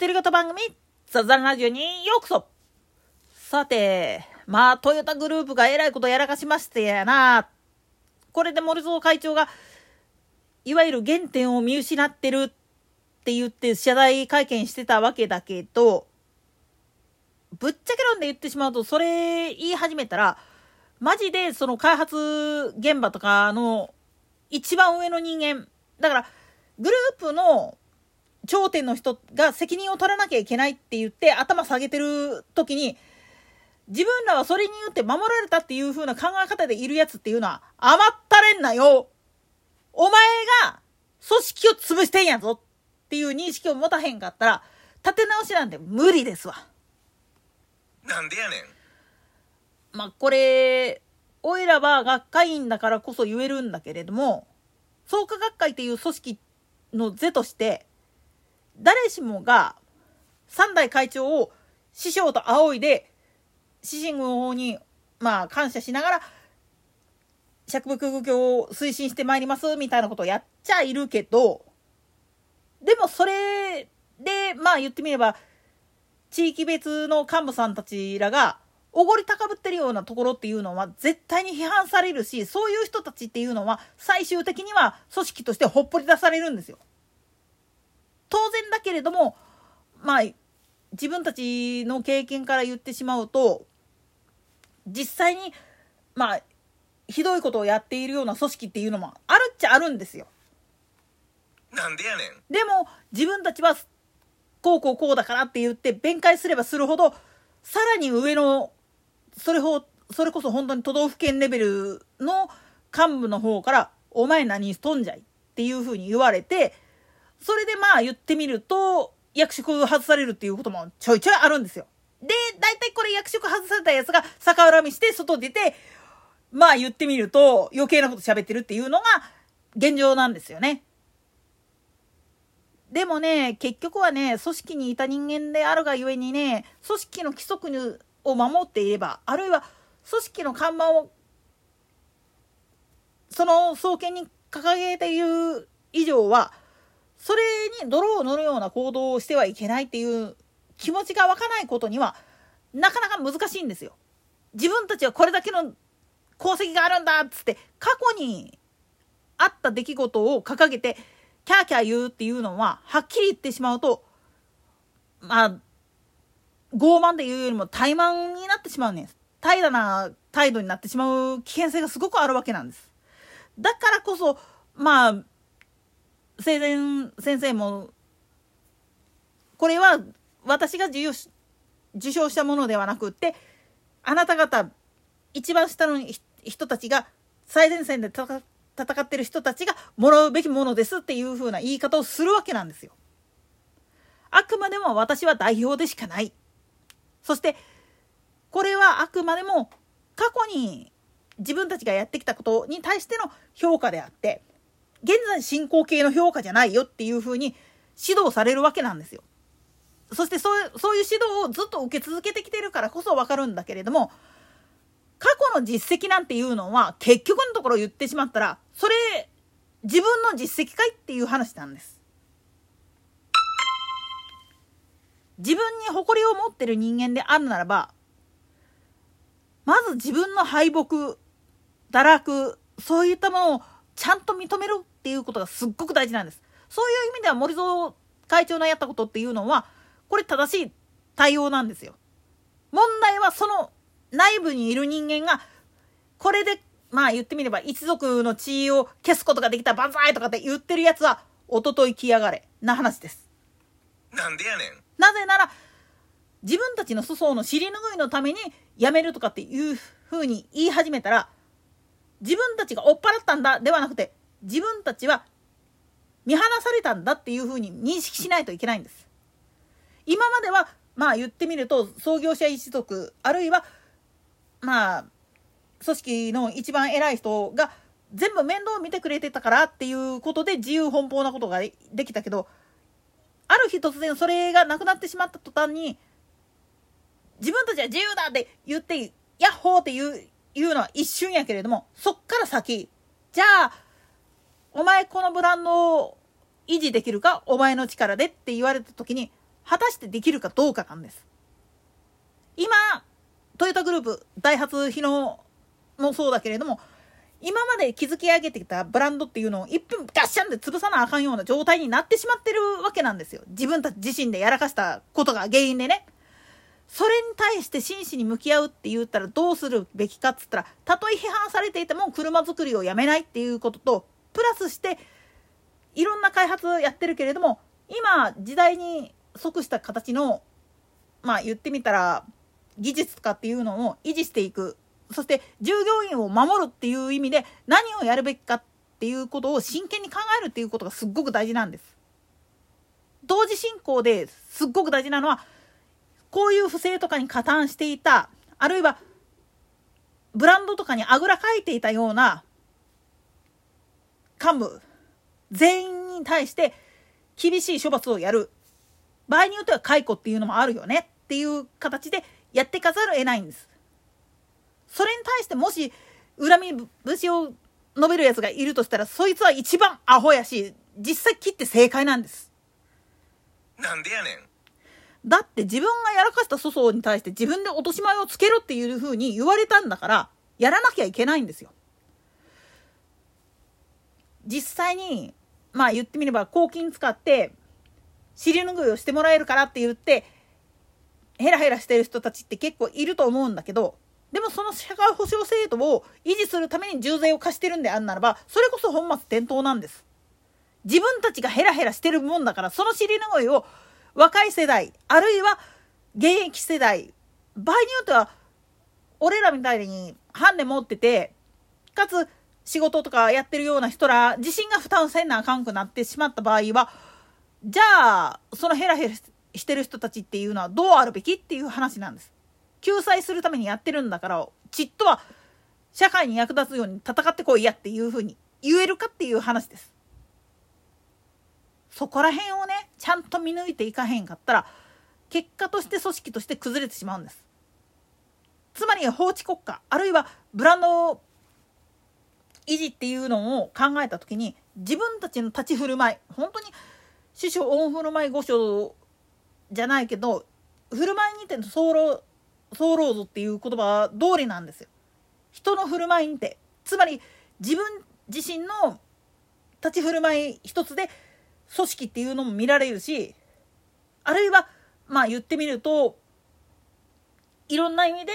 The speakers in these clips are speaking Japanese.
一人型番組、ザザンラジオにようこそさて、まあ、トヨタグループがえらいことやらかしましてやな。これで森蔵会長が、いわゆる原点を見失ってるって言って謝罪会見してたわけだけど、ぶっちゃけ論で言ってしまうと、それ言い始めたら、マジでその開発現場とかの一番上の人間、だから、グループの頂点の人が責任を取らなきゃいけないって言って頭下げてる時に、自分らはそれによって守られたっていう風な考え方でいるやつっていうのは甘ったれんなよお前が組織を潰してんやぞっていう認識を持たへんかったら、立て直しなんて無理ですわ。なんでやねん。まあ、これ、おいらは学会員だからこそ言えるんだけれども、創価学会っていう組織の是として、誰しもが三代会長を師匠と仰いで、獅子号に、まあ、感謝しながら、釈伏教を推進してまいりますみたいなことをやっちゃいるけど、でもそれで、まあ言ってみれば、地域別の幹部さんたちらが、おごり高ぶってるようなところっていうのは絶対に批判されるし、そういう人たちっていうのは最終的には組織としてほっぽり出されるんですよ。当然だけれども、まあ、自分たちの経験から言ってしまうと、実際に、まあ、ひどいことをやっているような組織っていうのもあるっちゃあるんですよ。なんでやねん。でも、自分たちは、こうこうこうだからって言って弁解すればするほど、さらに上のそれほそれこそ本当に都道府県レベルの幹部の方から「お前何しとんじゃい」っていうふうに言われてそれでまあ言ってみると役職外されるっていうこともちょいちょいあるんですよ。で大体これ役職外されたやつが逆恨みして外出てまあ言ってみると余計なこと喋ってるっていうのが現状なんですよね。でもね結局はね組織にいた人間であるがゆえにね組織の規則を守っていればあるいは組織の看板をその創建に掲げている以上はそれに泥を塗るような行動をしてはいけないっていう気持ちが湧かないことにはなかなか難しいんですよ。自分たちはこれだけの功績があるんだっつって過去にあった出来事を掲げてキャーキャー言うっていうのははっきり言ってしまうとまあ傲慢で言うよりも怠慢になってしまうねん。怠惰な態度になってしまう危険性がすごくあるわけなんです。だからこそ、まあ、生前先生も、これは私が受受賞したものではなくって、あなた方、一番下の人たちが、最前線で戦ってる人たちがもらうべきものですっていう風な言い方をするわけなんですよ。あくまでも私は代表でしかない。そしてこれはあくまでも過去に自分たちがやってきたことに対しての評価であって現在進行形の評価じゃないよっていうふうに指導されるわけなんですよ。そしてそうそういう指導をずっと受け続けてきてるからこそ分かるんだけれども過去の実績なんていうのは結局のところ言ってしまったらそれ自分の実績かいっていう話なんです。自分に誇りを持ってる人間であるならばまず自分の敗北堕落そういったものをちゃんと認めるっていうことがすっごく大事なんです。そういう意味では森蔵会長のやったことっていうのはこれ正しい対応なんですよ。問題はその内部にいる人間がこれでまあ言ってみれば一族の地位を消すことができた万歳とかって言ってるやつはおととい来やがれな話です。なんでやねん。なぜなら自分たちの粗相の尻拭いのために辞めるとかっていうふうに言い始めたら自分たちが追っ払ったんだではなくて自分たちは見放されたんだっていうふうに認識しないといけないんです。今まではまあ言ってみると創業者一族あるいはまあ組織の一番偉い人が全部面倒を見てくれてたからっていうことで自由奔放なことができたけどある日突然それがなくなってしまった途端に自分たちは自由だって言ってヤッホーって言う言うのは一瞬やけれどもそっから先じゃあお前このブランドを維持できるかお前の力でって言われた時に果たしてできるかどうかなんです今トヨタグループダイハツ日野もそうだけれども今まで築き上げてきたブランドっていうのを一分ガッシャンで潰さなあかんような状態になってしまってるわけなんですよ。自分たち自身でやらかしたことが原因でね。それに対して真摯に向き合うって言ったらどうするべきかっつったら、たとえ批判されていても車作りをやめないっていうことと、プラスしていろんな開発やってるけれども、今時代に即した形の、まあ言ってみたら技術とかっていうのを維持していくそして従業員を守るっていう意味で何をやるべきかっていうことを真剣に考えるっていうことがすっごく大事なんです。同時進行ですっごく大事なのはこういう不正とかに加担していたあるいはブランドとかにあぐらかいていたような幹部全員に対して厳しい処罰をやる。場合によっては解雇っていうのもあるよねっていう形でやっていかざるを得ないんです。それに対してもし恨み節を述べるやつがいるとしたらそいつは一番アホやし実際切って正解なんです。なんでやねん。だって自分がやらかした粗相に対して自分で落とし前をつけろっていうふうに言われたんだからやらなきゃいけないんですよ実際にまあ言ってみれば公金使って尻拭いをしてもらえるからって言ってヘラヘラしてる人たちって結構いると思うんだけどでもその社会保障制度を維持するために重税を課してるんであんならば、それこそ本末転倒なんです。自分たちがヘラヘラしてるもんだから、その尻拭いを若い世代、あるいは現役世代、場合によっては、俺らみたいにハンデ持ってて、かつ仕事とかやってるような人ら、自身が負担せんなあかんくなってしまった場合は、じゃあ、そのヘラヘラしてる人たちっていうのはどうあるべきっていう話なんです。救済するためにやってるんだからちっとは社会に役立つように戦ってこいやっていうふうに言えるかっていう話です。そこら辺をねちゃんと見抜いていかへんかったら結果として組織として崩れてしまうんです。つまり法治国家あるいはブランド維持っていうのを考えた時に自分たちの立ち振る舞い本当に師匠恩振る舞い御所じゃないけど振る舞いにての候ソーローズっていう言葉通りなんですよ。人の振る舞いにてつまり自分自身の立ち振る舞い一つで組織っていうのも見られるしあるいはまあ言ってみるといろんな意味で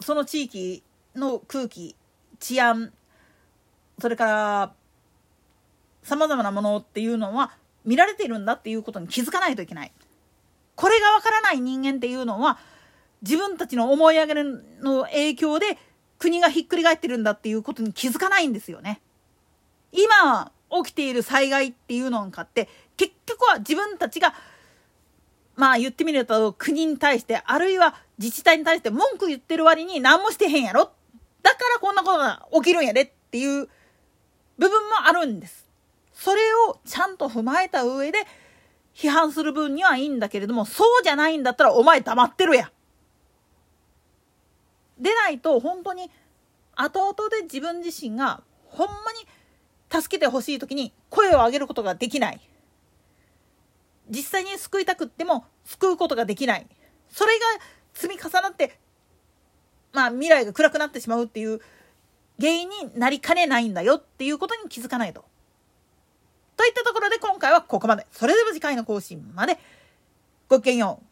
その地域の空気治安それからさまざまなものっていうのは見られているんだっていうことに気づかないといけない。これがわからない人間っていうのは自分たちの思い上げの影響で国がひっくり返ってるんだっていうことに気づかないんですよね。今起きている災害っていうのかって結局は自分たちがまあ言ってみると国に対してあるいは自治体に対して文句言ってる割に何もしてへんやろ。だからこんなことが起きるんやで。っていう部分もあるんです。それをちゃんと踏まえた上で批判する分にはいいんだけれどもそうじゃないんだったらお前黙ってるや。でないと本当に後々で自分自身がほんまに助けてほしい時に声を上げることができない実際に救いたくっても救うことができないそれが積み重なってまあ未来が暗くなってしまうっていう原因になりかねないんだよっていうことに気づかないと。といったところで今回はここまで。それでは次回の更新まで。ごきげんよう。